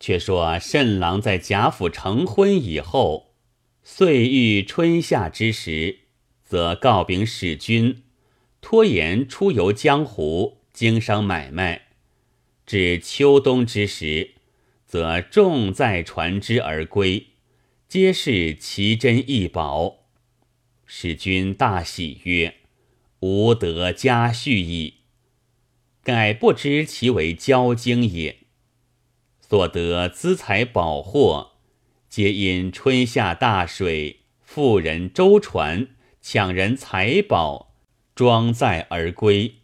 却说慎郎在贾府成婚以后，岁遇春夏之时，则告禀使君，拖延出游江湖，经商买卖；至秋冬之时，则重载船只而归，皆是奇珍异宝。使君大喜曰：“吾得嘉婿矣。”改不知其为交经也。所得资财宝货，皆因春夏大水，富人舟船抢人财宝，装载而归。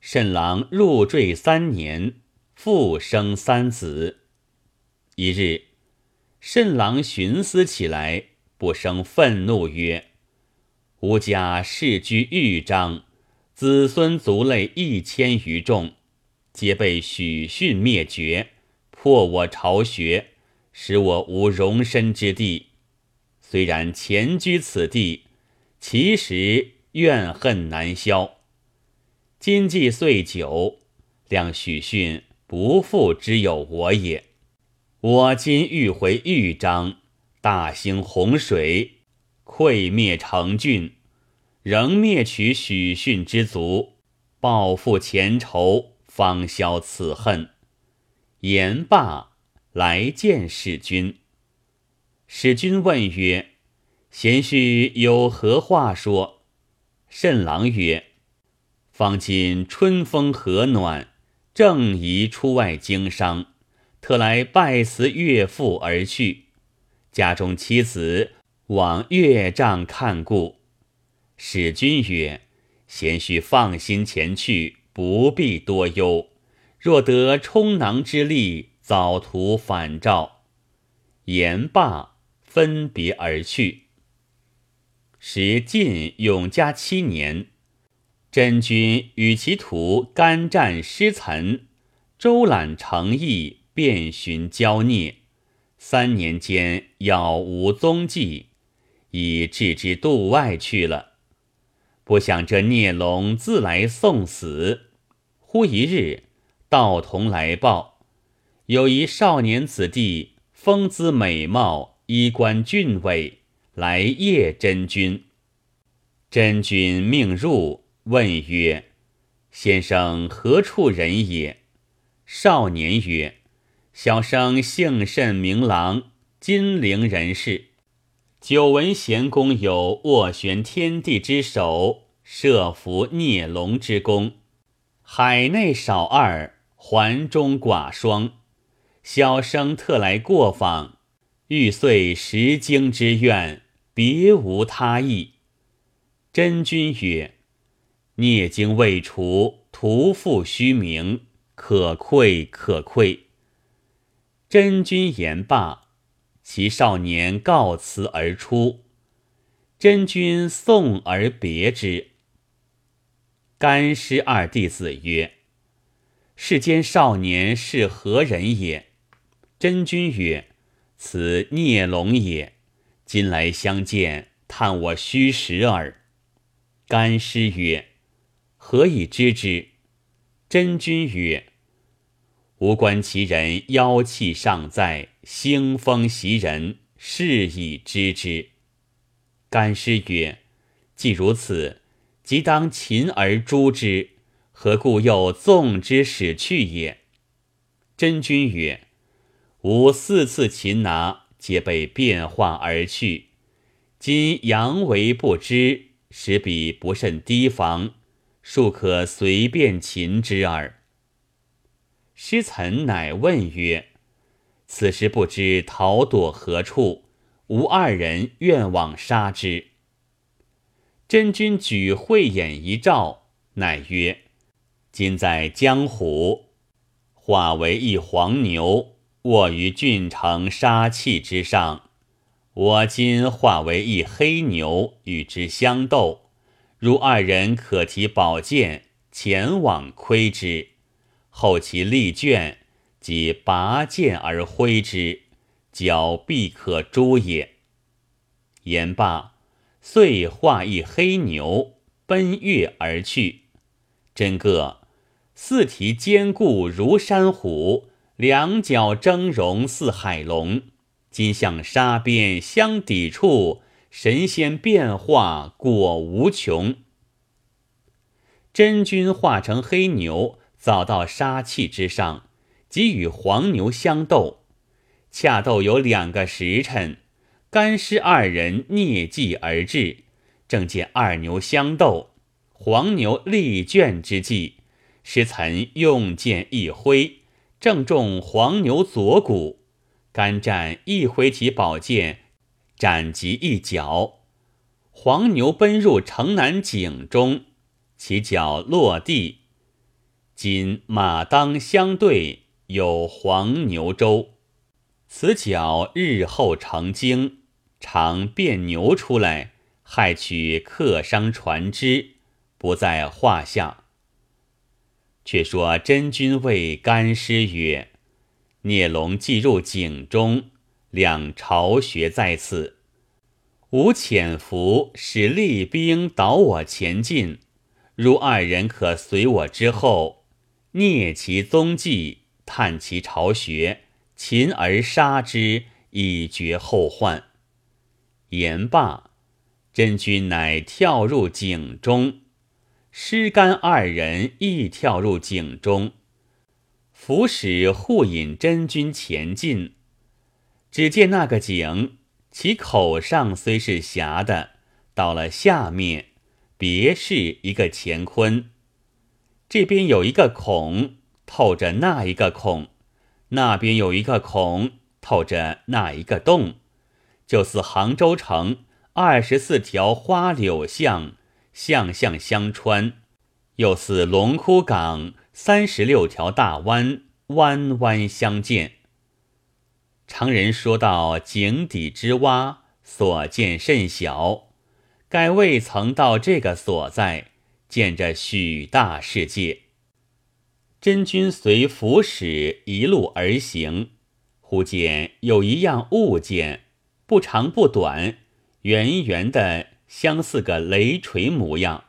慎郎入赘三年，复生三子。一日，慎郎寻思起来，不生愤怒曰：“吾家世居豫章，子孙族类一千余众，皆被许逊灭绝。”破我巢穴，使我无容身之地。虽然前居此地，其实怨恨难消。今既岁久，谅许逊不复之有我也。我今欲回豫章，大兴洪水，溃灭成郡，仍灭取许逊之族，报复前仇，方消此恨。言罢，来见使君。使君问曰：“贤婿有何话说？”慎郎曰：“方今春风和暖，正宜出外经商，特来拜辞岳父而去。家中妻子往岳丈看顾。”使君曰：“贤婿放心前去，不必多忧。”若得充囊之力，早图反照。言罢，分别而去。时晋永嘉七年，真君与其徒干战失岑，周览诚意，遍寻交孽。三年间杳无踪迹，已置之度外去了。不想这孽龙自来送死。忽一日。道童来报，有一少年子弟，风姿美貌，衣冠俊伟，来谒真君。真君命入，问曰：“先生何处人也？”少年曰：“小生姓甚名郎，金陵人士。久闻贤公有斡旋天地之手，设伏孽龙之功，海内少二。”环中寡霜，小生特来过访，欲遂石经之愿，别无他意。真君曰：“孽经未除，徒负虚名，可愧可愧。”真君言罢，其少年告辞而出。真君送而别之。干尸二弟子曰。世间少年是何人也？真君曰：“此孽龙也。今来相见，探我虚实耳。”干尸曰：“何以知之？”真君曰：“吾观其人妖气尚在，腥风袭人，是以知之。”干尸曰：“既如此，即当擒而诛之。”何故又纵之使去也？真君曰：“吾四次擒拿，皆被变化而去。今阳为不知，使彼不甚提防，庶可随便擒之耳。”师岑乃问曰：“此时不知逃躲何处？吾二人愿往杀之。”真君举慧眼一照，乃曰。今在江湖，化为一黄牛，卧于郡城杀气之上。我今化为一黑牛，与之相斗。如二人可提宝剑前往窥之，后其力倦，即拔剑而挥之，脚必可诛也。言罢，遂化一黑牛，奔跃而去。真个。四蹄坚固如山虎，两角峥嵘似海龙，今向沙边相抵触，神仙变化果无穷。真君化成黑牛，早到杀气之上，即与黄牛相斗。恰斗有两个时辰，干尸二人蹑迹而至，正见二牛相斗，黄牛力倦之际，师岑用剑一挥，正中黄牛左骨。甘战一挥起宝剑，斩及一脚，黄牛奔入城南井中，其脚落地。今马当相对，有黄牛舟。此角日后成精，常变牛出来，害取客商船只，不在话下。却说真君谓干尸曰：“孽龙既入井中，两巢穴在此，吾潜伏，使厉兵导我前进。如二人可随我之后，蹑其踪迹，探其巢穴。”擒而杀之，以绝后患。言罢，真君乃跳入井中，施干二人亦跳入井中，伏使护引真君前进。只见那个井，其口上虽是狭的，到了下面，别是一个乾坤。这边有一个孔，透着那一个孔。那边有一个孔，透着那一个洞，就似杭州城二十四条花柳巷，巷巷相穿；又似龙窟港三十六条大湾，弯弯相见。常人说到井底之蛙，所见甚小，盖未曾到这个所在，见着许大世界。真君随符使一路而行，忽见有一样物件，不长不短，圆圆的，相似个雷锤模样。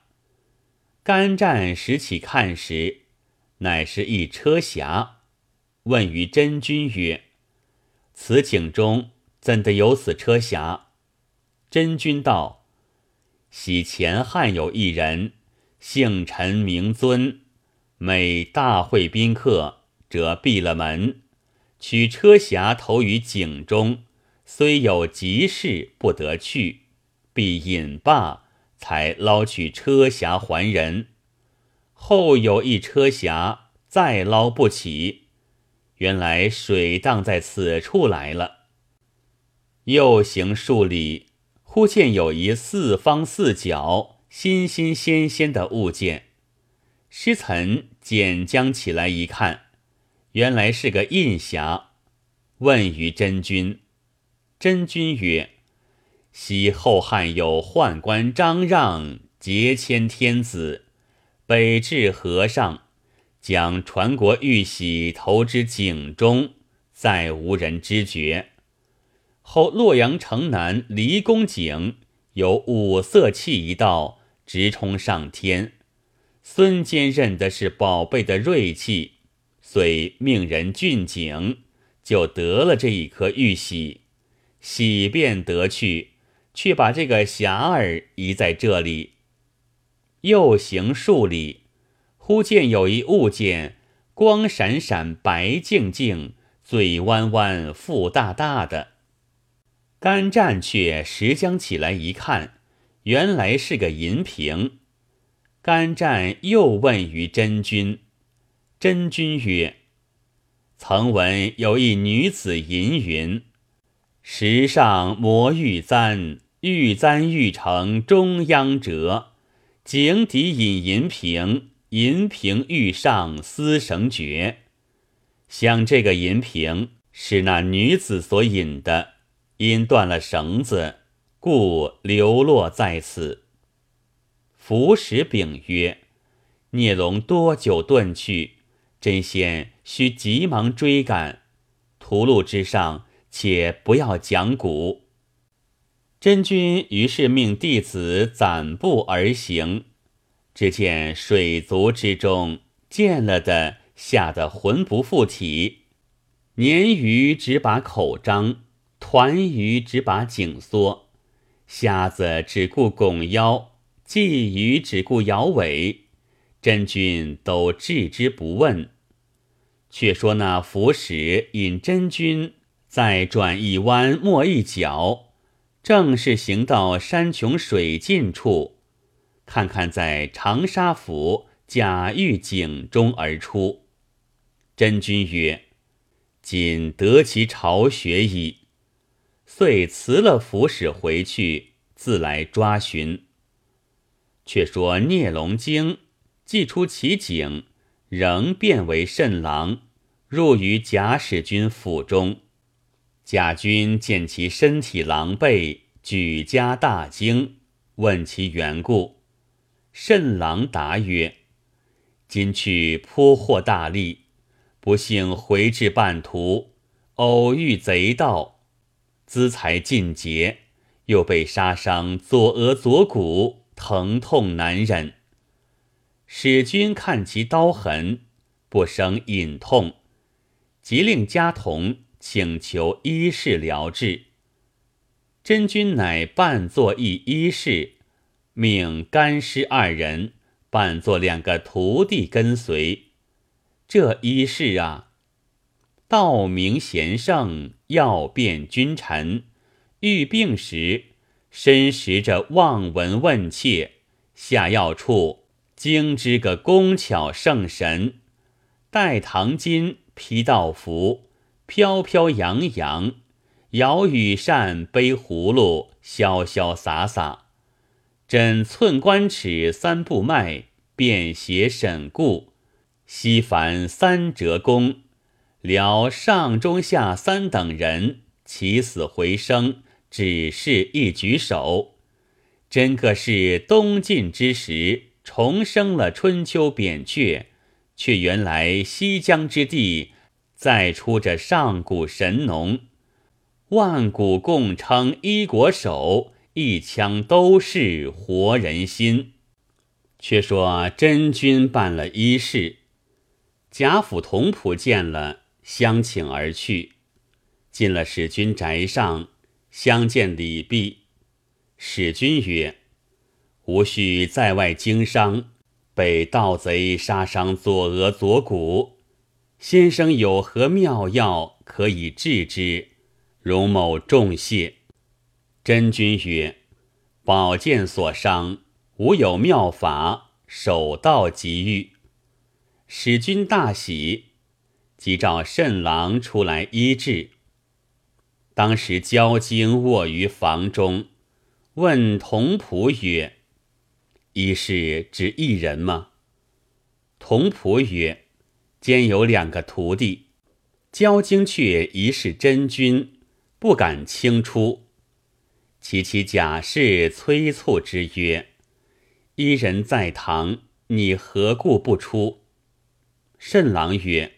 干战拾起看时，乃是一车匣。问于真君曰：“此井中怎得有此车匣？”真君道：“昔前汉有一人，姓陈名尊。”每大会宾客，则闭了门，取车匣投于井中，虽有急事不得去，必饮罢，才捞取车匣还人。后有一车匣再捞不起，原来水荡在此处来了。又行数里，忽见有一四方四角、新新鲜鲜的物件。师岑捡将起来一看，原来是个印匣。问于真君，真君曰：“昔后汉有宦官张让劫迁天子，北至河上，将传国玉玺投之井中，再无人知觉。后洛阳城南离宫井有五色器一道，直冲上天。”孙坚认的是宝贝的锐气，遂命人俊景，就得了这一颗玉玺，玺便得去，却把这个匣儿移在这里。又行数里，忽见有一物件，光闪闪，白净净，嘴弯弯，腹大大的。干战却拾将起来一看，原来是个银瓶。干战又问于真君，真君曰：“曾闻有一女子吟云：‘石上磨玉簪，玉簪玉成中央折。井底引银瓶，银瓶玉上丝绳绝。’想这个银瓶是那女子所引的，因断了绳子，故流落在此。”伏使禀曰：“孽龙多久遁去？真仙须急忙追赶。屠路之上，且不要讲古。”真君于是命弟子攒步而行。只见水族之中，见了的吓得魂不附体。鲶鱼只把口张，团鱼只把颈缩，瞎子只顾拱腰，鲫鱼只顾摇尾，真君都置之不问。却说那福使引真君再转一弯，没一角。正是行到山穷水尽处，看看在长沙府贾玉井中而出。真君曰：“今得其巢穴矣。”遂辞了府使回去，自来抓寻。却说聂龙经既出其井，仍变为甚狼，入于贾使君府中。贾君见其身体狼狈，举家大惊，问其缘故。慎郎答曰：“今去颇获大利，不幸回至半途，偶遇贼盗，资财尽竭，又被杀伤左额左骨，疼痛难忍。使君看其刀痕，不生隐痛，即令家童。”请求医士疗治，真君乃扮作一医士，命干尸二人扮作两个徒弟跟随。这医士啊，道明贤圣，要辨君臣，遇病时身识着望闻问切，下药处精知个工巧圣神，戴唐金，披道服。飘飘扬扬，摇羽扇，背葫芦，潇潇洒洒，诊寸关尺，三步脉，辨邪审固，西凡三折功，疗上中下三等人，起死回生，只是一举手，真个是东晋之时重生了春秋扁鹊，却原来西江之地。再出这上古神农，万古共称一国手，一枪都是活人心。却说真君办了一事，贾府童仆见了，相请而去。进了使君宅上，相见礼毕。使君曰：“吾须在外经商，被盗贼杀伤左额左骨。”先生有何妙药可以治之？容某重谢。真君曰：“宝剑所伤，吾有妙法，手到即愈。”使君大喜，即召慎郎出来医治。当时焦经卧于房中，问童仆曰：“医是指一人吗？”童仆曰。兼有两个徒弟，焦经却疑是真君，不敢轻出。其其贾氏催促之曰：“一人在堂，你何故不出？”慎郎曰：“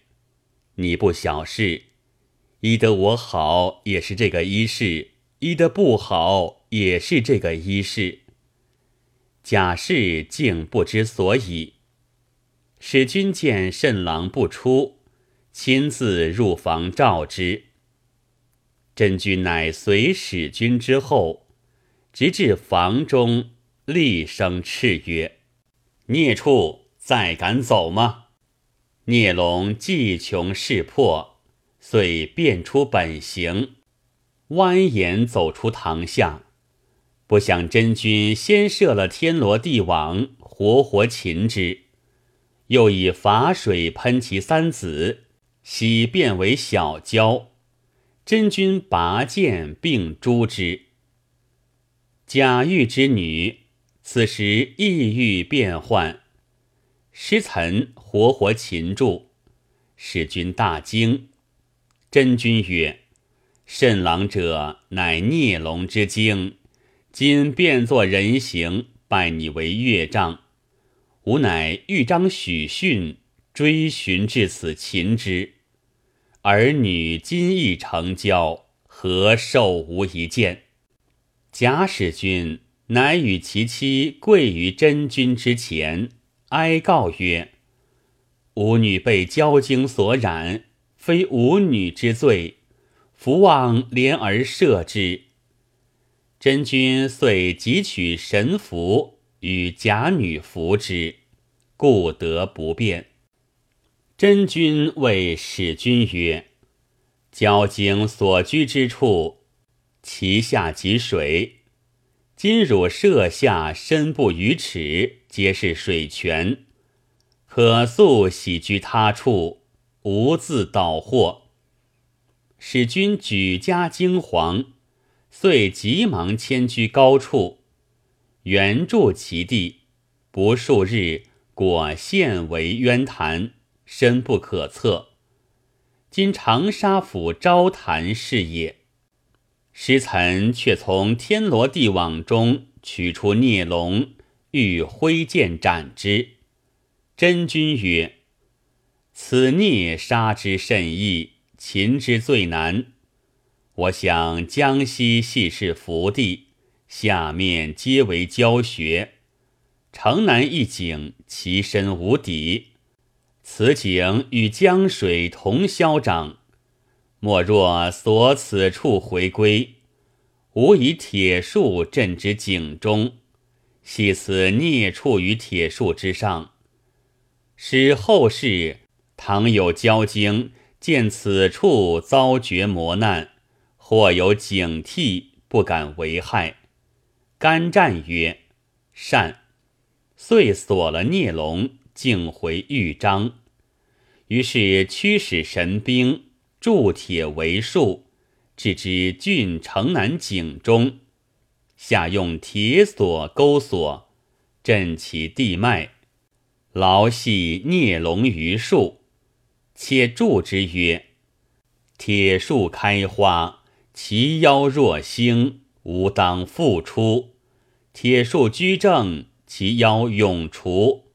你不小事，医得我好也是这个医士，医得不好也是这个医士。”贾氏竟不知所以。使君见慎郎不出，亲自入房召之。真君乃随使君之后，直至房中，厉声叱曰：“孽畜，再敢走吗？”孽龙计穷势破，遂变出本形，蜿蜒走出堂下。不想真君先设了天罗地网，活活擒之。又以法水喷其三子，洗变为小蛟。真君拔剑并诛之。贾玉之女此时意欲变幻，师岑活活擒住，使君大惊。真君曰：“甚郎者乃孽龙之精，今变作人形，拜你为岳丈。”吾乃豫章许逊，追寻至此，擒之。儿女今亦成交，何受吾一见？贾使君乃与其妻跪于真君之前，哀告曰：“吾女被骄精所染，非吾女之罪，福望怜而赦之。”真君遂汲取神符与假女服之，故得不便。真君谓使君曰：“交经所居之处，其下即水。今汝设下深不逾尺，皆是水泉，可速徙居他处，无自倒祸。”使君举家惊惶。遂急忙迁居高处，原筑其地。不数日，果现为渊潭，深不可测。今长沙府昭潭是也。师岑却从天罗地网中取出孽龙，欲挥剑斩之。真君曰：“此孽杀之甚易，擒之最难。”我想江西系是福地，下面皆为教学。城南一景，其深无底。此景与江水同消长，莫若所此处回归，吾以铁树镇之井中，系此孽处于铁树之上，使后世倘有交经见此处遭绝磨难。或有警惕，不敢为害。甘战曰：“善。”遂锁了孽龙，径回豫章。于是驱使神兵铸铁为树，置之郡城南井中，下用铁锁钩锁，镇其地脉，牢系孽龙于树，且祝之曰：“铁树开花。”其妖若星，吾当复出；铁树居正，其腰永除。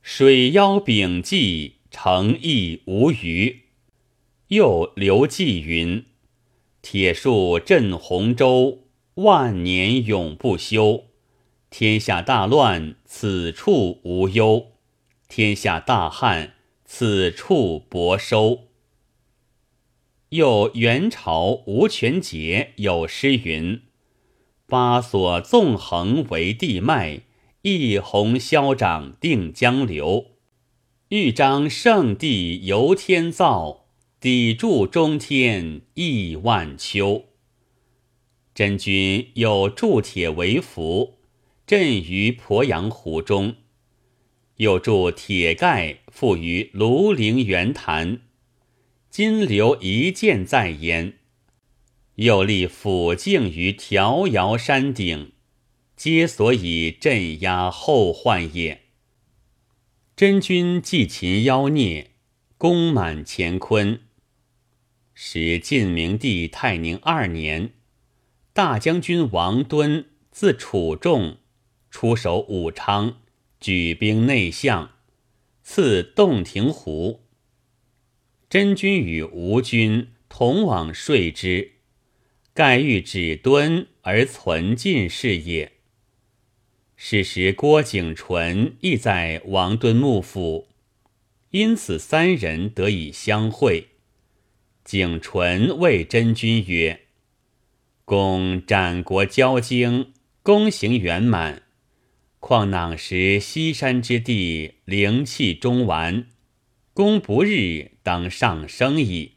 水妖秉纪，诚意无余。又刘季云：“铁树镇洪州，万年永不休。天下大乱，此处无忧；天下大旱，此处薄收。”又元朝吴权节有诗云：“八所纵横为地脉，一泓消长定江流。豫章圣地由天造，砥柱中天亿万秋。”真君有铸铁为符，镇于鄱阳湖中；又铸铁盖，附于庐陵圆潭。今留一剑在焉，又立府境于迢遥山顶，皆所以镇压后患也。真君祭秦妖孽，功满乾坤。时晋明帝泰宁二年，大将军王敦自楚仲出守武昌，举兵内向，赐洞庭湖。真君与吴君同往说之，盖欲止敦而存晋是也。是时郭景纯亦在王敦幕府，因此三人得以相会。景纯谓真君曰：“公斩国交经，功行圆满，况囊时西山之地，灵气终完。”公不日当上升矣。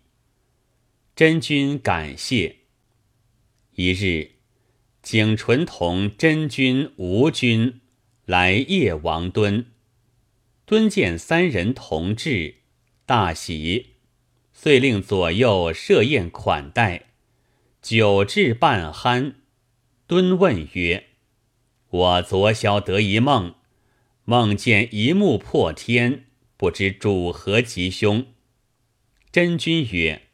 真君感谢。一日，景纯同真君、吴君来谒王敦。敦见三人同至，大喜，遂令左右设宴款待。酒至半酣，敦问曰：“我昨宵得一梦，梦见一木破天。”不知主何吉凶？真君曰：“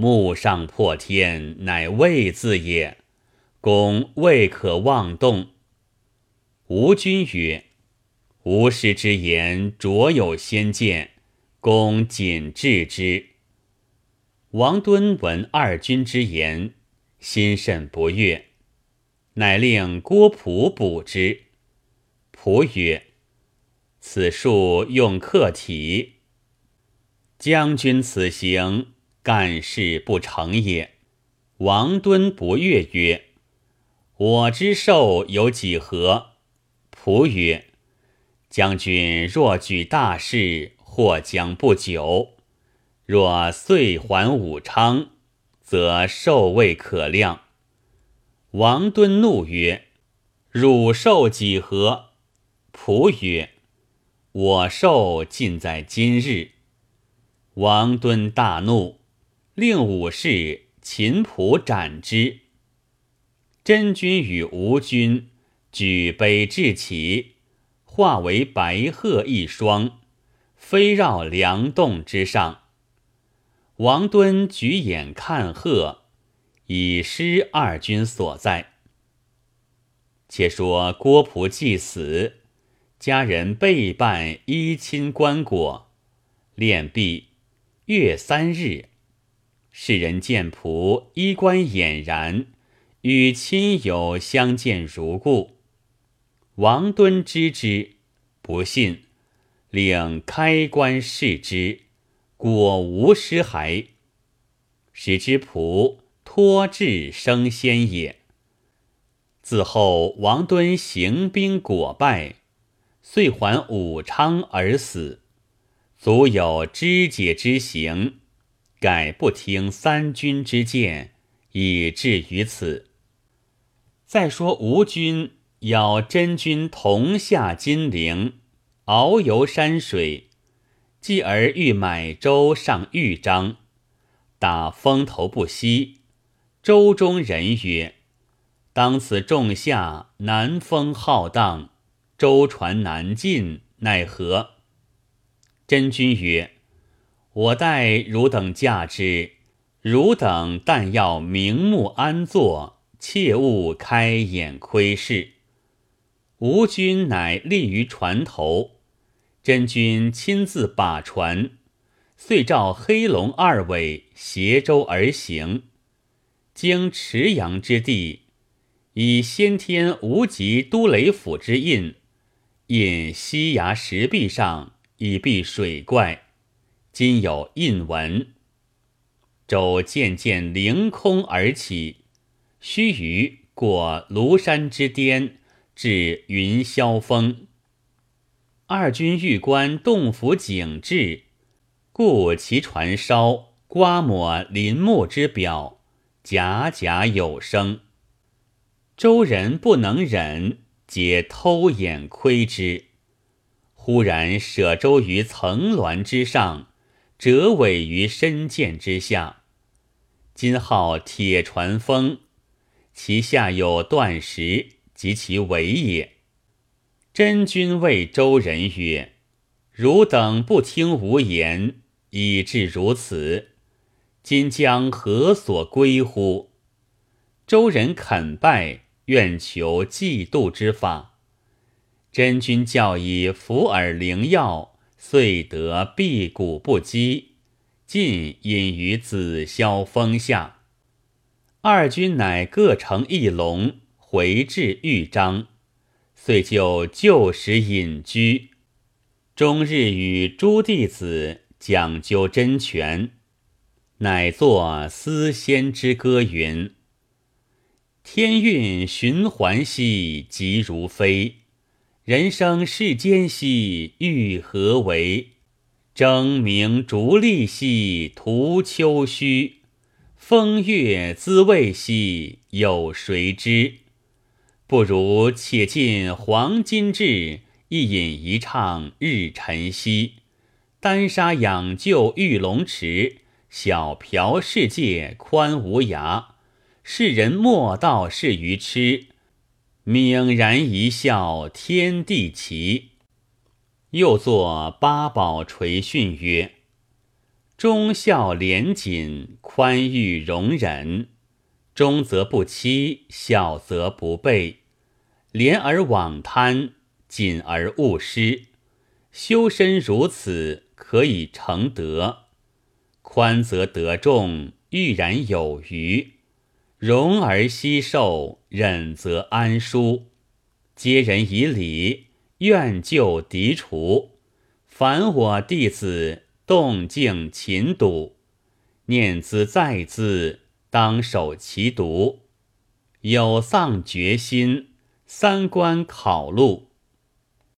木上破天，乃未字也。公未可妄动。”吴君曰：“吾师之言，卓有先见，公谨致之。”王敦闻二君之言，心甚不悦，乃令郭璞补之。璞曰：此术用客体，将军此行，干事不成也。”王敦不悦曰：“我之寿有几何？”仆曰：“将军若举大事，或将不久；若遂还武昌，则寿未可量。”王敦怒曰：“汝寿几何？”仆曰：“我寿尽在今日。”王敦大怒，令武士。秦仆斩之。真君与吴君举杯置起，化为白鹤一双，飞绕梁洞之上。王敦举眼看鹤，以失二君所在。且说郭璞既死，家人备办衣亲棺椁，殓毕，月三日。世人见仆衣冠俨然，与亲友相见如故。王敦知之，不信，令开棺视之，果无尸骸。使之仆托至升仙也。自后王敦行兵果败，遂还武昌而死，足有肢解之行。改不听三军之见，以至于此。再说吴军邀真君同下金陵，遨游山水，继而欲买舟上豫章，打风头不息。舟中人曰：“当此仲夏，南风浩荡，舟船难进，奈何？”真君曰。我待汝等驾之，汝等但要明目安坐，切勿开眼窥视。吴军乃立于船头，真君亲自把船，遂召黑龙二尾携舟而行，经池阳之地，以先天无极都雷府之印，印西崖石壁上，以避水怪。今有印文，舟渐渐凌空而起，须臾过庐山之巅，至云霄峰。二军欲观洞府景致，故其船梢刮抹林木之表，甲甲有声。周人不能忍，皆偷眼窥之。忽然舍舟于层峦之上。折尾于深涧之下，今号铁船峰，其下有断石，及其尾也。真君谓周人曰：“汝等不听吾言，以致如此。今将何所归乎？”周人肯拜，愿求嫉妒之法。真君教以伏耳灵药。遂得辟谷不饥，尽隐于紫霄峰下。二军乃各乘一龙回至豫章，遂就旧时隐居，终日与诸弟子讲究真权，乃作思仙之歌云：“天运循环兮，急如飞。”人生世间兮，欲何为？争名逐利兮，徒秋虚。风月滋味兮，有谁知？不如且尽黄金质，一饮一唱日晨曦。丹砂养就玉龙池，小瓢世界宽无涯。世人莫道是愚痴。泯然一笑，天地齐。又作八宝垂训曰：忠孝廉谨，宽裕容忍，忠则不欺，孝则不悖，廉而罔贪，谨而勿失。修身如此，可以成德。宽则得众，裕然有余。容而息寿，忍则安舒。接人以礼，愿就敌除。凡我弟子，动静勤笃，念兹在兹，当守其独。有丧决心，三观考录。